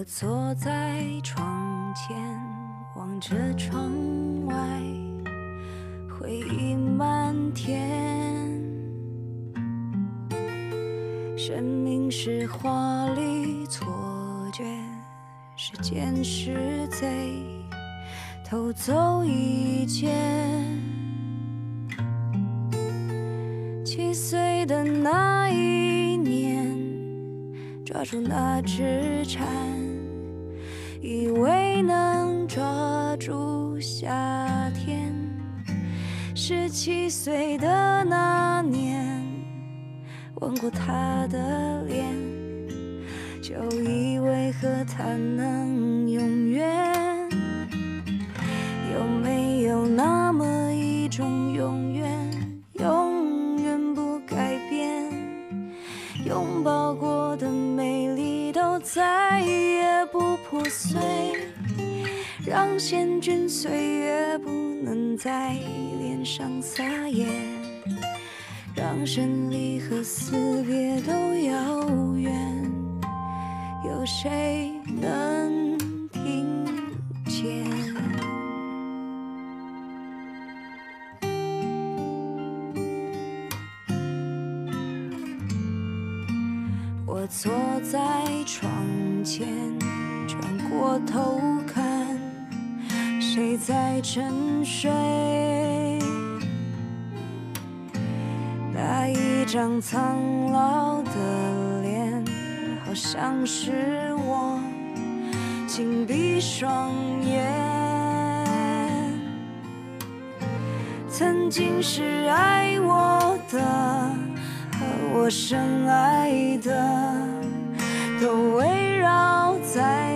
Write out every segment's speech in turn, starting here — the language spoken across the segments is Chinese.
我坐在窗前，望着窗外，回忆漫天。生命是华丽错觉，时间是贼，偷走一切。七岁的那一年，抓住那只蝉，以为能抓住夏天。十七岁的那年，吻过他的脸，就以为和他能永远。有没有那么一种永远，永远？不改变？拥抱过的美丽都再也碎，让险峻岁月不能在脸上撒野，让生离和死别都遥远，有谁能听见？我坐在窗前，转过头看，谁在沉睡？那一张苍老的脸，好像是我，紧闭双眼。曾经是爱我的。和我深爱的都围绕在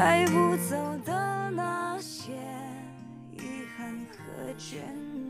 带不走的那些遗憾和眷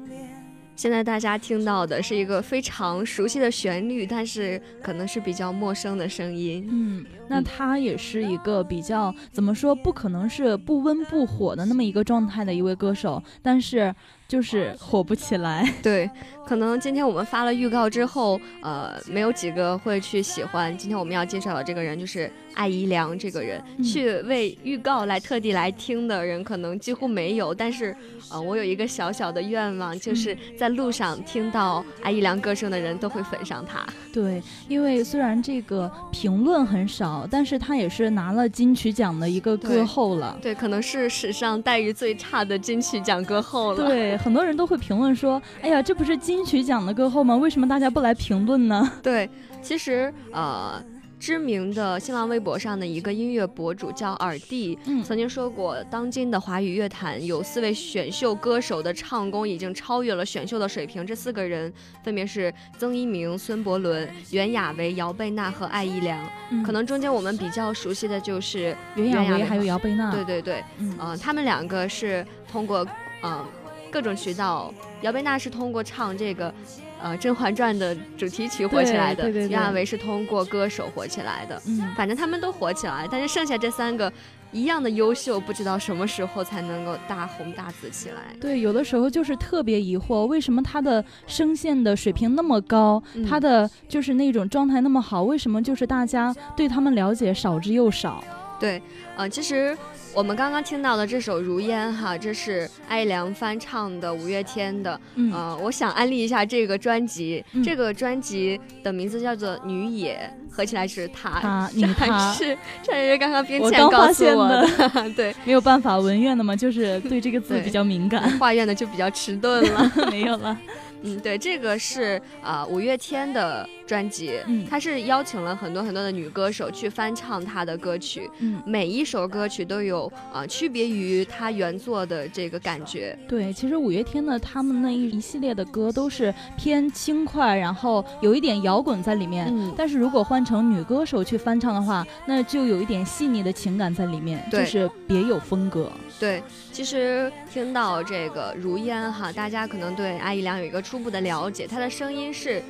恋。现在大家听到的是一个非常熟悉的旋律，但是可能是比较陌生的声音。嗯，那他也是一个比较怎么说，不可能是不温不火的那么一个状态的一位歌手，但是。就是火不起来，对，可能今天我们发了预告之后，呃，没有几个会去喜欢。今天我们要介绍的这个人就是艾怡良这个人，去为预告来特地来听的人可能几乎没有。但是，呃，我有一个小小的愿望，就是在路上听到艾怡良歌声的人都会粉上他。对，因为虽然这个评论很少，但是他也是拿了金曲奖的一个歌后了。对，可能是史上待遇最差的金曲奖歌后了。对。很多人都会评论说：“哎呀，这不是金曲奖的歌后吗？为什么大家不来评论呢？”对，其实呃，知名的新浪微博上的一个音乐博主叫耳帝，曾经说过，当今的华语乐坛有四位选秀歌手的唱功已经超越了选秀的水平。这四个人分别是曾一鸣、孙伯伦、袁娅维、姚贝娜和艾怡良。可能中间我们比较熟悉的就是袁娅维还有姚贝娜。对对对，嗯，他们两个是通过嗯。各种渠道，姚贝娜是通过唱这个，呃《甄嬛传》的主题曲火起来的，袁娅维是通过歌手火起来的。嗯，反正他们都火起来，但是剩下这三个一样的优秀，不知道什么时候才能够大红大紫起来。对，有的时候就是特别疑惑，为什么他的声线的水平那么高，他的就是那种状态那么好，为什么就是大家对他们了解少之又少？对，呃，其实。我们刚刚听到的这首《如烟》哈，这是艾良翻唱的五月天的。嗯，我想安利一下这个专辑。这个专辑的名字叫做《女野》，合起来是他。女他 是这也是刚刚编辑告诉我的。对，没有办法，文院的嘛，就是对这个字比较敏感，画院的就比较迟钝了。没有了。嗯，对，这个是啊五月天的专辑，嗯，他是邀请了很多很多的女歌手去翻唱他的歌曲，嗯，每一首歌曲都有啊区别于他原作的这个感觉。对，其实五月天呢，他们那一一系列的歌都是偏轻快，然后有一点摇滚在里面，嗯，但是如果换成女歌手去翻唱的话，那就有一点细腻的情感在里面，就是别有风格。对，其实听到这个如烟哈，大家可能对阿姨良有一个初步的了解，她的声音是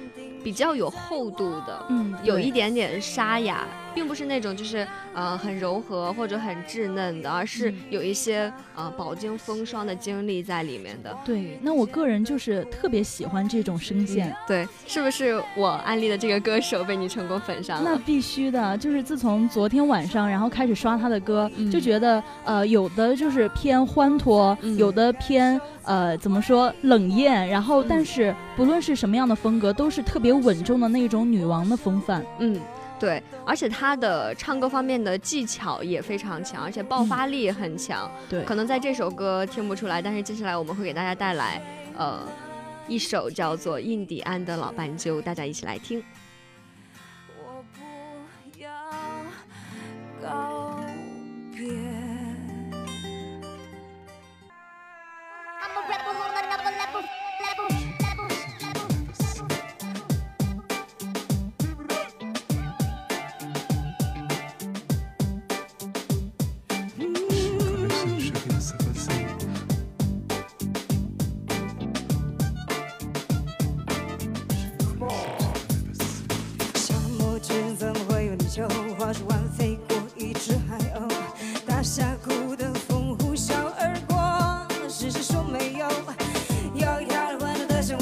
比较有厚度的，嗯，有一点点沙哑，并不是那种就是呃很柔和或者很稚嫩的，而是有一些呃饱经风霜的经历在里面的。对，那我个人就是特别喜欢这种声线。对，是不是我安利的这个歌手被你成功粉上了？那必须的，就是自从昨天晚上，然后开始刷他的歌，就觉得呃有的就是偏欢脱，有的偏。呃，怎么说冷艳？然后，但是不论是什么样的风格，都是特别稳重的那种女王的风范。嗯，对，而且她的唱歌方面的技巧也非常强，而且爆发力也很强。对，可能在这首歌听不出来，但是接下来我们会给大家带来，呃，一首叫做《印第安的老斑鸠》，大家一起来听。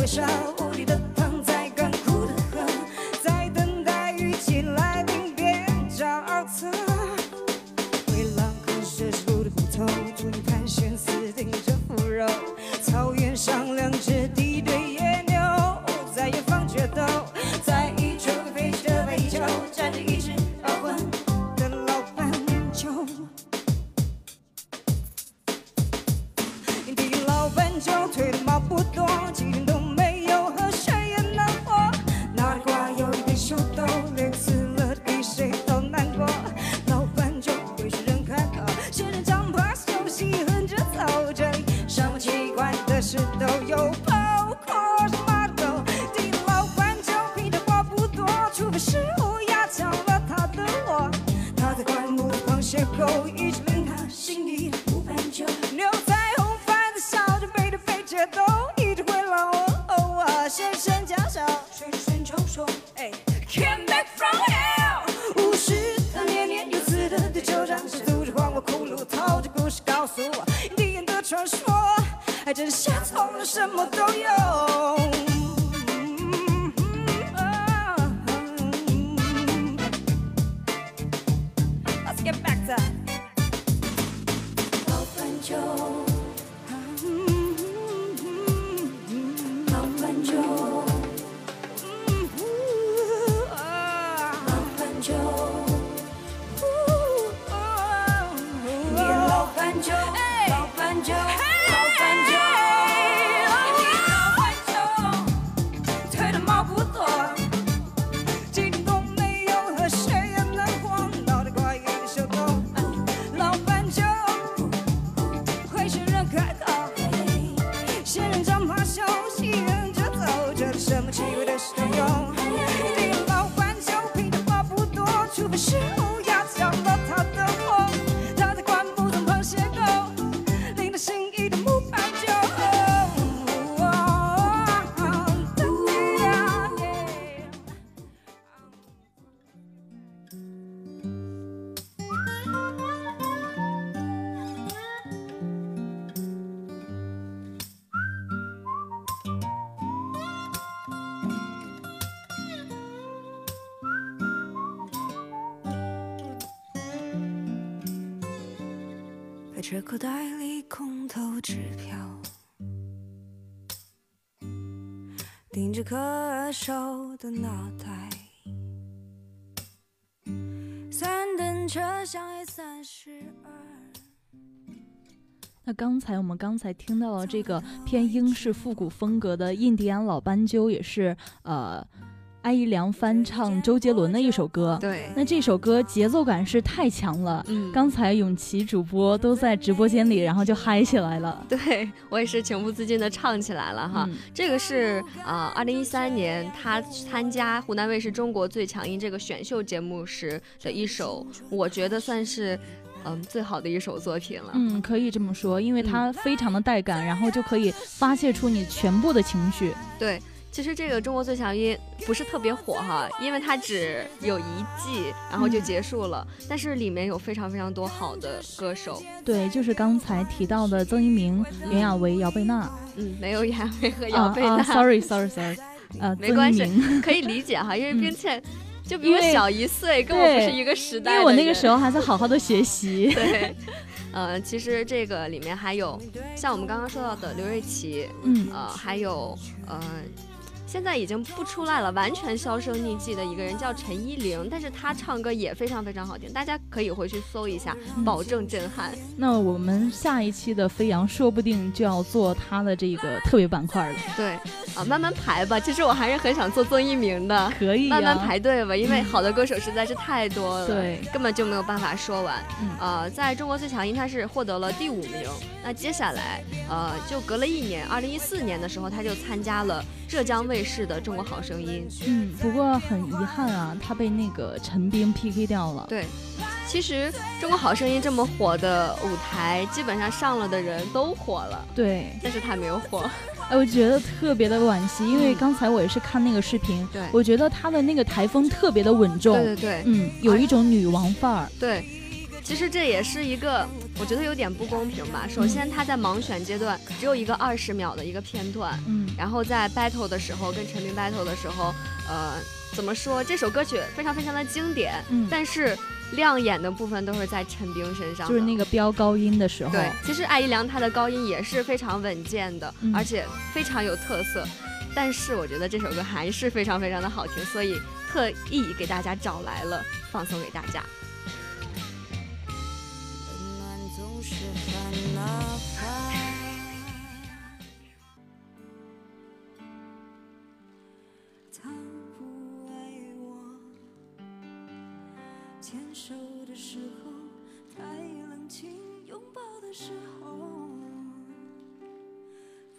shout. 着口袋里空头支票，盯着可手的脑袋，三等车厢 A 三十二。那刚才我们刚才听到了这个偏英式复古风格的印第安老斑鸠，也是呃。艾怡良翻唱周杰伦的一首歌，对，那这首歌节奏感是太强了。嗯，刚才永琪主播都在直播间里，然后就嗨起来了。对我也是情不自禁的唱起来了哈。这个是啊，二零一三年他参加湖南卫视《中国最强音》这个选秀节目时的一首，我觉得算是嗯最好的一首作品了。嗯，可以这么说，因为它非常的带感，然后就可以发泄出你全部的情绪。对。其实这个《中国最强音》不是特别火哈，因为它只有一季，然后就结束了。但是里面有非常非常多好的歌手。对，就是刚才提到的曾一鸣、袁娅维、姚贝娜。嗯，没有袁娅维和姚贝娜。Sorry，Sorry，Sorry。呃，没关系，可以理解哈，因为并且就比我小一岁，跟我不是一个时代。因为我那个时候还在好好的学习。对。呃，其实这个里面还有像我们刚刚说到的刘瑞琦，嗯，呃，还有呃。现在已经不出来了，完全销声匿迹的一个人叫陈依玲，但是她唱歌也非常非常好听，大家可以回去搜一下，保证震撼。那我们下一期的飞扬说不定就要做她的这个特别板块了。对，啊，慢慢排吧。其实我还是很想做曾一鸣的，可以慢慢排队吧，因为好的歌手实在是太多了，对，根本就没有办法说完。呃，在中国最强音他是获得了第五名，那接下来呃就隔了一年，二零一四年的时候他就参加了。浙江卫视的《中国好声音》，嗯，不过很遗憾啊，他被那个陈冰 PK 掉了。对，其实《中国好声音》这么火的舞台，基本上上了的人都火了。对，但是他没有火。哎，我觉得特别的惋惜，因为刚才我也是看那个视频，对，我觉得他的那个台风特别的稳重，对对对，嗯，有一种女王范儿。对。其实这也是一个，我觉得有点不公平吧。首先，他在盲选阶段只有一个二十秒的一个片段，嗯，然后在 battle 的时候跟陈明 battle 的时候，呃，怎么说？这首歌曲非常非常的经典，嗯，但是亮眼的部分都是在陈冰身上，就是那个飙高音的时候。对，其实艾怡良她的高音也是非常稳健的，而且非常有特色，但是我觉得这首歌还是非常非常的好听，所以特意给大家找来了，放送给大家。太冷清，拥抱的时候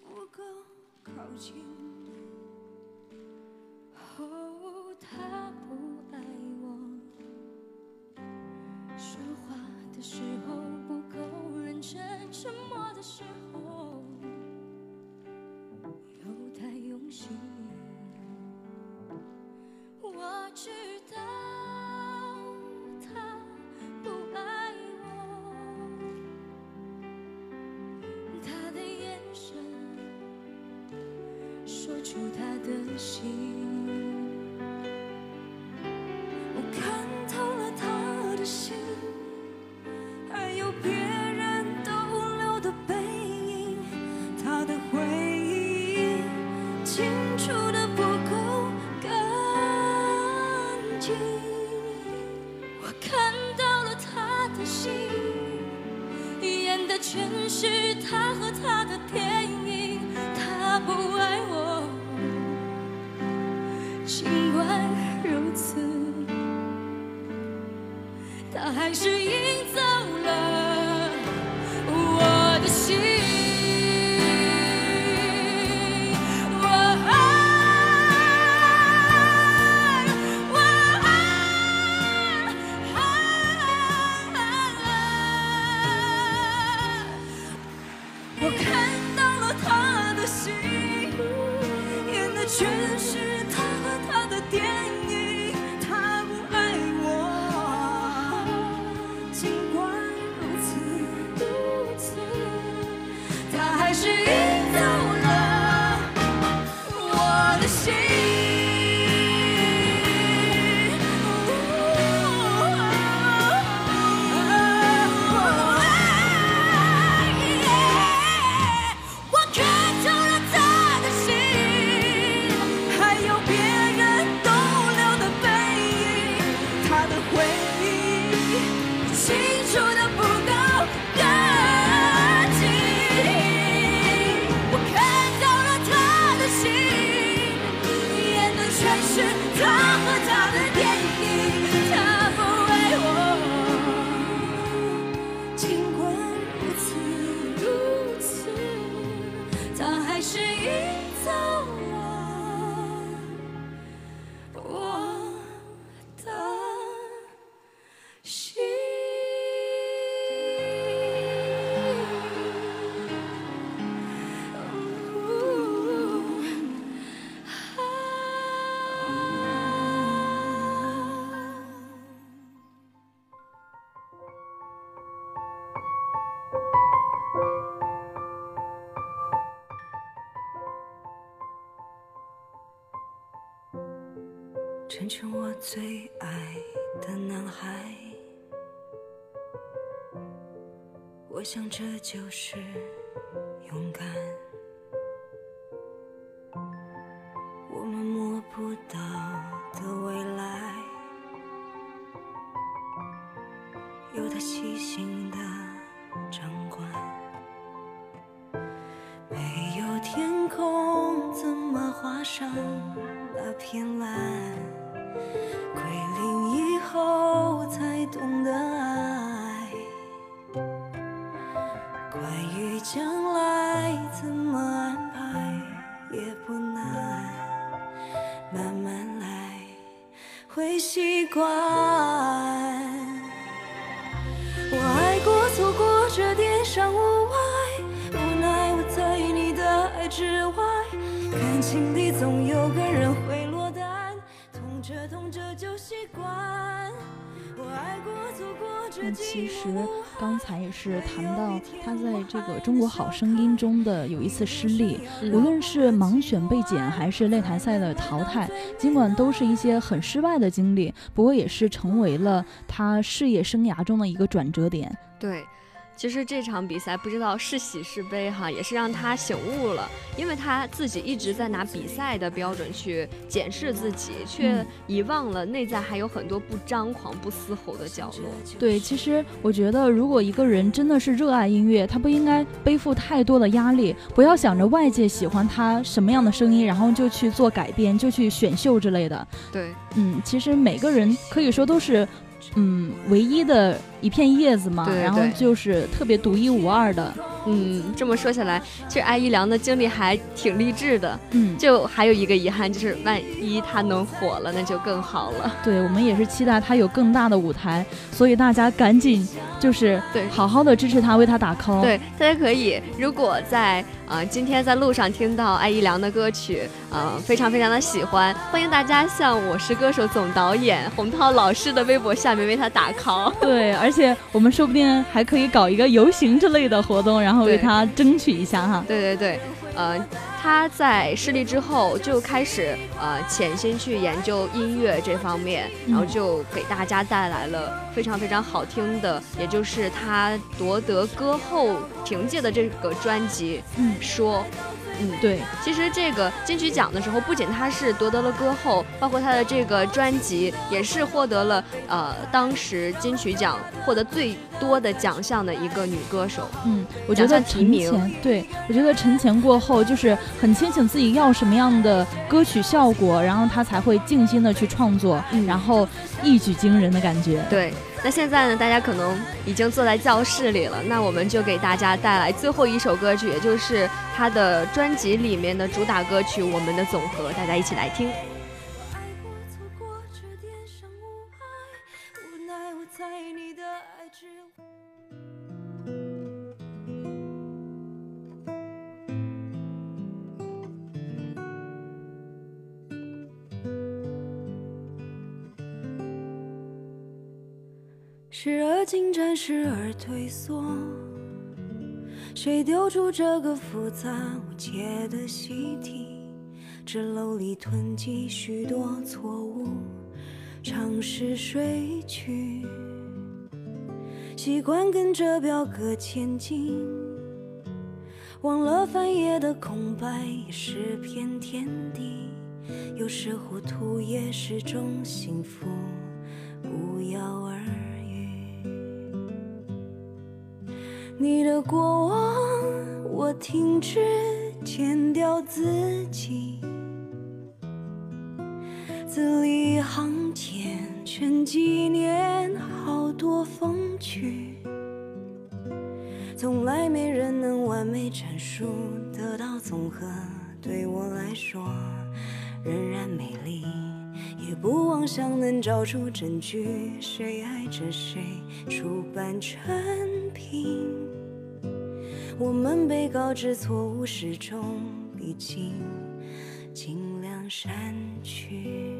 不够靠近。住他的心。成我最爱的男孩。我想这就是勇敢。我们摸不到的未来，有他细心的掌管。没有天空，怎么画上那片蓝？归零以后才懂得爱。关于将来怎么安排也不那其实刚才也是谈到他在这个《中国好声音》中的有一次失利，无论是盲选被剪还是擂台赛的淘汰，尽管都是一些很失败的经历，不过也是成为了他事业生涯中的一个转折点。对。其实这场比赛不知道是喜是悲哈，也是让他醒悟了，因为他自己一直在拿比赛的标准去检视自己，却遗忘了内在还有很多不张狂、不嘶吼的角落。对，其实我觉得，如果一个人真的是热爱音乐，他不应该背负太多的压力，不要想着外界喜欢他什么样的声音，然后就去做改编，就去选秀之类的。对，嗯，其实每个人可以说都是。嗯，唯一的一片叶子嘛，然后就是特别独一无二的。嗯，这么说起来，其实艾怡良的经历还挺励志的。嗯，就还有一个遗憾，就是万一他能火了，那就更好了。对，我们也是期待他有更大的舞台，所以大家赶紧就是对，好好的支持他，为他打 call。对，大家可以，如果在啊今天在路上听到艾怡良的歌曲，啊非常非常的喜欢，欢迎大家向我是歌手总导演洪涛老师的微博下面为他打 call。对，而且我们说不定还可以搞一个游行之类的活动，然后。为他争取一下哈，对对对，呃，他在失利之后就开始呃潜心去研究音乐这方面，然后就给大家带来了非常非常好听的，也就是他夺得歌后凭借的这个专辑，嗯，说。嗯，对，其实这个金曲奖的时候，不仅他是夺得了歌后，包括他的这个专辑也是获得了呃当时金曲奖获得最多的奖项的一个女歌手。嗯，我觉得陈前，对我觉得陈前过后就是很清醒自己要什么样的歌曲效果，然后他才会静心的去创作，然后一举惊人的感觉。对。那现在呢？大家可能已经坐在教室里了，那我们就给大家带来最后一首歌曲，也就是他的专辑里面的主打歌曲《我们的总和》，大家一起来听。时而进展，时而退缩，谁丢出这个复杂无解的习题？纸篓里囤积许多错误，尝试睡去，习惯跟着表格前进，忘了翻页的空白也是片天地，有时糊涂也是种幸福，不药而。你的过往，我停止剪掉自己，字里行间全纪念好多风趣，从来没人能完美阐述得到总和，对我来说仍然美丽，也不妄想能找出证据，谁爱着谁，出版成品。我们被告知错误始终已经，尽量删去。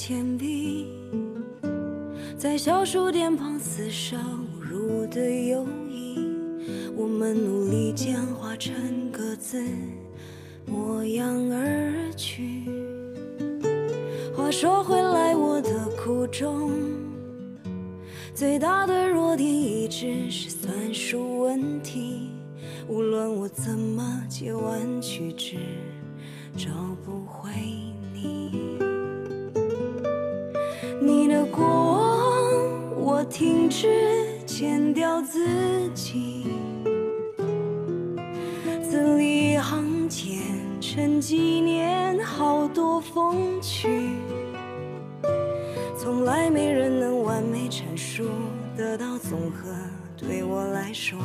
铅笔，在小数点旁厮杀误入的友谊，我们努力简化成各自模样而去。话说回来，我的苦衷，最大的弱点一直是算术问题，无论我怎么借弯曲直，找不回。你停止剪掉自己，字里行间沉纪念好多风趣，从来没人能完美阐述得到综合，对我来说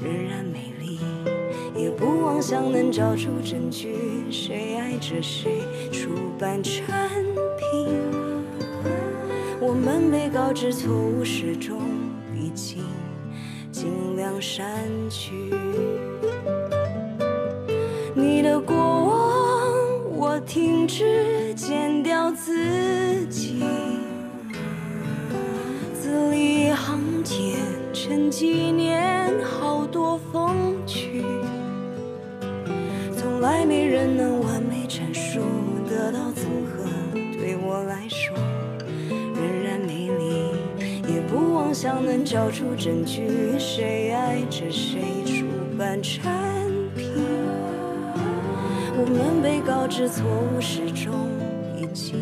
仍然美丽，也不妄想能找出证据，谁爱着谁，出版产品。们被告知错误始终已经尽量删去。你的过往，我停止剪掉自己。字里行间沉纪念好多风趣，从来没人能妄想能找出证据，谁爱着谁，出版产品。我们被告知错误始终已经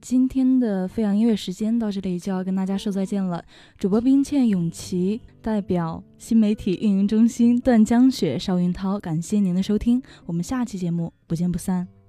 今天的飞扬音乐时间到这里就要跟大家说再见了。主播冰倩、永琪代表新媒体运营中心段江雪、邵云涛，感谢您的收听，我们下期节目不见不散。